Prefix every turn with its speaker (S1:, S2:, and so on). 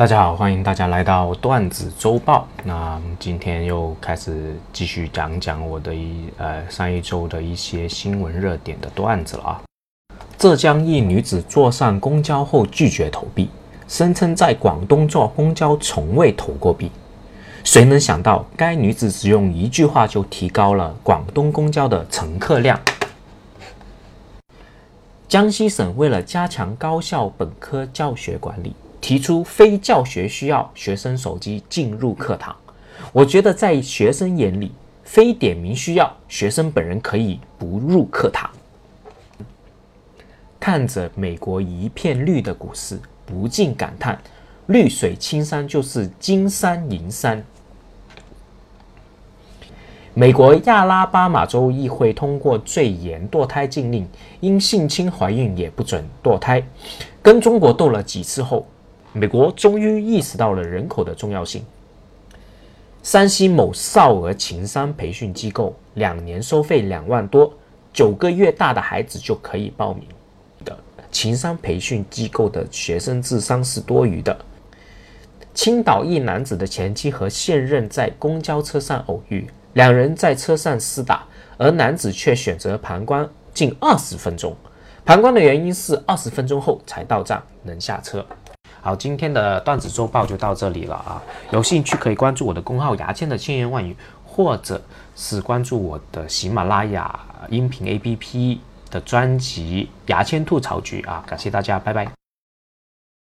S1: 大家好，欢迎大家来到段子周报。那今天又开始继续讲讲我的一呃上一周的一些新闻热点的段子了啊。浙江一女子坐上公交后拒绝投币，声称在广东坐公交从未投过币。谁能想到，该女子只用一句话就提高了广东公交的乘客量。江西省为了加强高校本科教学管理。提出非教学需要学生手机进入课堂，我觉得在学生眼里，非点名需要学生本人可以不入课堂。看着美国一片绿的股市，不禁感叹：绿水青山就是金山银山。美国亚拉巴马州议会通过最严堕胎禁令，因性侵怀孕也不准堕胎。跟中国斗了几次后。美国终于意识到了人口的重要性。山西某少儿情商培训机构两年收费两万多，九个月大的孩子就可以报名的情商培训机构的学生智商是多余的。青岛一男子的前妻和现任在公交车上偶遇，两人在车上厮打，而男子却选择旁观近二十分钟。旁观的原因是二十分钟后才到站能下车。好，今天的段子周报就到这里了啊！有兴趣可以关注我的公号“牙签的千言万语”，或者是关注我的喜马拉雅音频 APP 的专辑《牙签吐槽局》啊！感谢大家，拜拜。